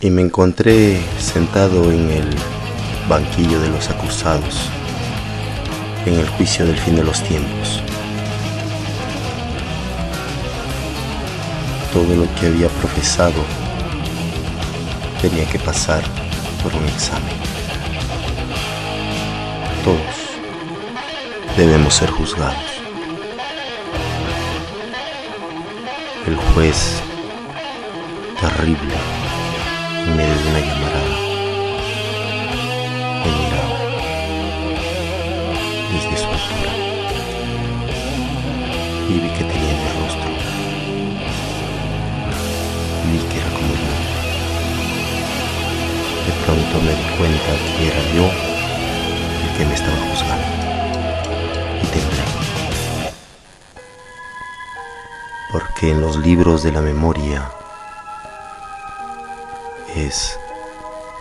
y me encontré sentado en el banquillo de los acusados en el juicio del fin de los tiempos. Todo lo que había profesado tenía que pasar por un examen. Todos debemos ser juzgados. El juez terrible medio de una llamarada me miraba desde su altura y vi que tenía mi rostro vi que era como yo de pronto me di cuenta que era yo el que me estaba juzgando. Y temblé. Porque en los libros de la memoria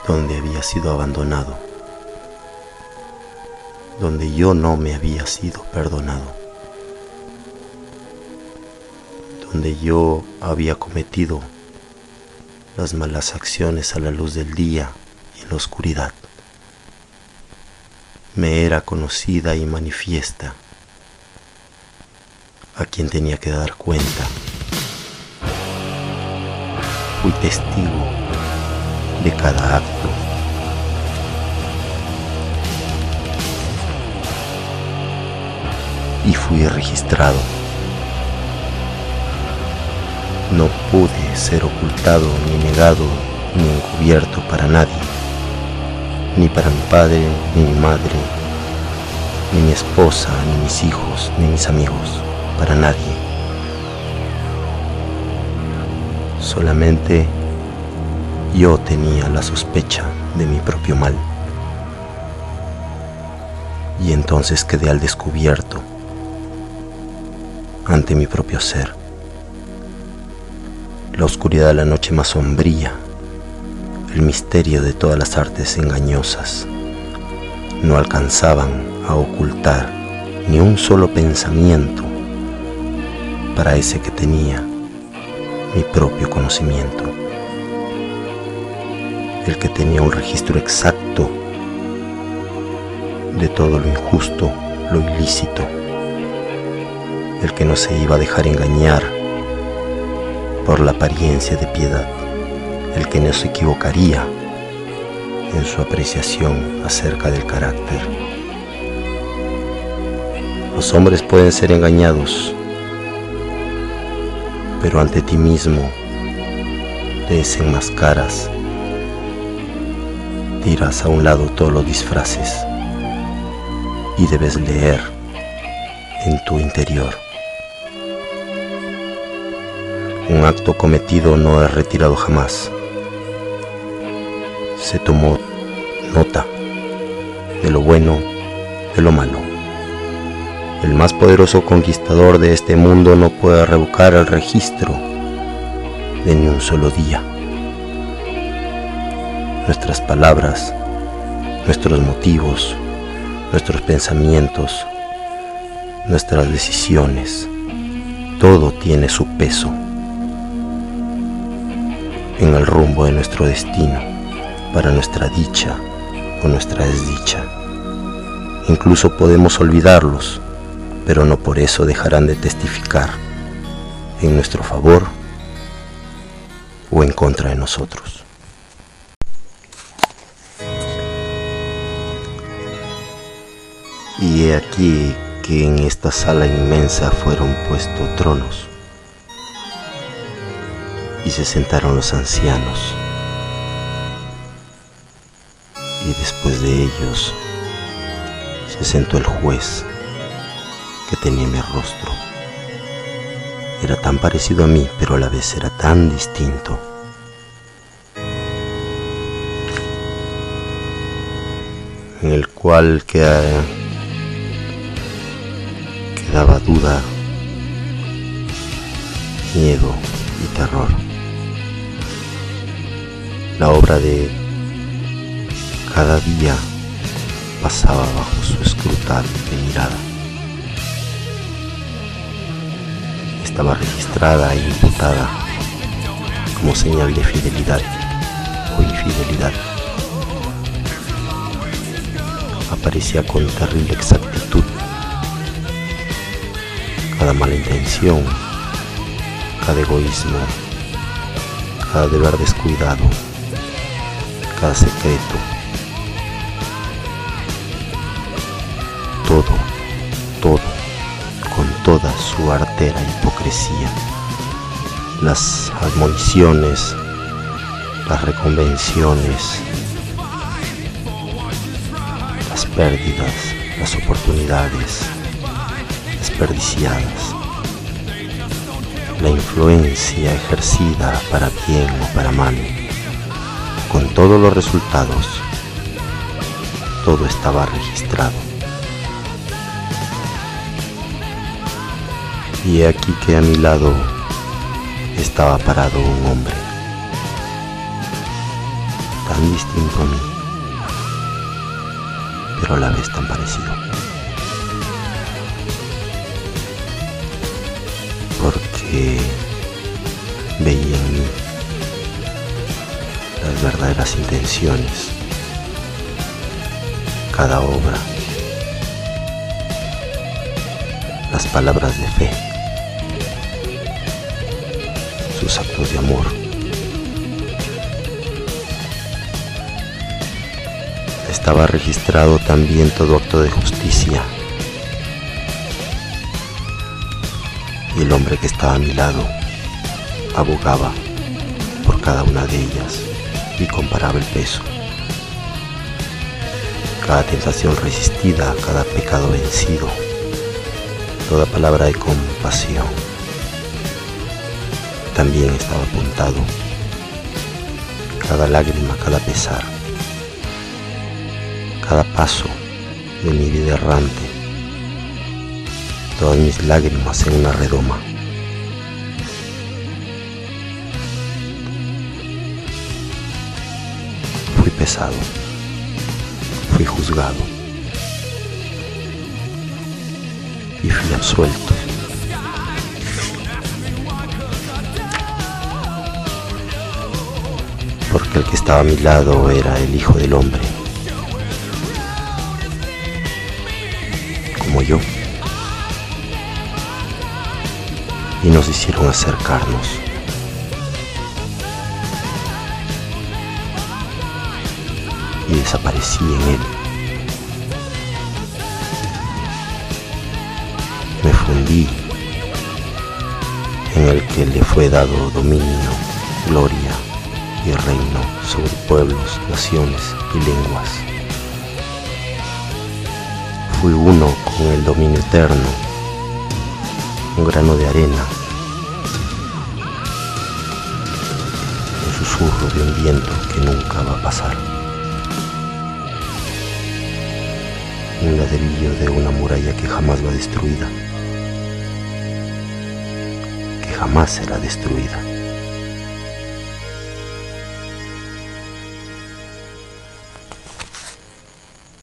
donde había sido abandonado, donde yo no me había sido perdonado, donde yo había cometido las malas acciones a la luz del día y en la oscuridad. Me era conocida y manifiesta a quien tenía que dar cuenta. Fui testigo de cada acto. Y fui registrado. No pude ser ocultado, ni negado, ni encubierto para nadie, ni para mi padre, ni mi madre, ni mi esposa, ni mis hijos, ni mis amigos, para nadie. Solamente yo tenía la sospecha de mi propio mal. Y entonces quedé al descubierto ante mi propio ser. La oscuridad de la noche más sombría, el misterio de todas las artes engañosas, no alcanzaban a ocultar ni un solo pensamiento para ese que tenía mi propio conocimiento el que tenía un registro exacto de todo lo injusto, lo ilícito, el que no se iba a dejar engañar por la apariencia de piedad, el que no se equivocaría en su apreciación acerca del carácter. Los hombres pueden ser engañados, pero ante ti mismo te desenmascaras tiras a un lado todos los disfraces y debes leer en tu interior. Un acto cometido no es retirado jamás. Se tomó nota de lo bueno, de lo malo. El más poderoso conquistador de este mundo no puede revocar el registro de ni un solo día nuestras palabras, nuestros motivos, nuestros pensamientos, nuestras decisiones. Todo tiene su peso en el rumbo de nuestro destino, para nuestra dicha o nuestra desdicha. Incluso podemos olvidarlos, pero no por eso dejarán de testificar en nuestro favor o en contra de nosotros. Aquí que en esta sala inmensa fueron puestos tronos y se sentaron los ancianos. Y después de ellos se sentó el juez que tenía mi rostro. Era tan parecido a mí, pero a la vez era tan distinto. En el cual que daba duda, miedo y terror. La obra de cada día pasaba bajo su escrutable mirada. Estaba registrada e imputada como señal de fidelidad fidelidad. Aparecía con terrible exactitud cada mala intención, cada egoísmo, cada deber descuidado, cada secreto, todo, todo, con toda su artera hipocresía, las admoniciones, las reconvenciones, las pérdidas, las oportunidades desperdiciadas, la influencia ejercida para bien o para mal, con todos los resultados, todo estaba registrado. Y he aquí que a mi lado estaba parado un hombre, tan distinto a mí, pero a la vez tan parecido. Porque veía en mí las verdaderas intenciones, cada obra, las palabras de fe. sus actos de amor. Estaba registrado también todo acto de justicia. Y el hombre que estaba a mi lado abogaba por cada una de ellas y comparaba el peso. Cada tentación resistida, cada pecado vencido, toda palabra de compasión también estaba apuntado. Cada lágrima, cada pesar, cada paso de mi vida errante, todas mis lágrimas en una redoma. Fui pesado, fui juzgado y fui absuelto. porque el que estaba a mi lado era el Hijo del Hombre, como yo. Y nos hicieron acercarnos. Y desaparecí en él. Me fundí en el que le fue dado dominio, gloria y reino sobre pueblos, naciones y lenguas. Fui uno con el dominio eterno, un grano de arena, susurro de un viento que nunca va a pasar, un ladrillo de una muralla que jamás va destruida, que jamás será destruida.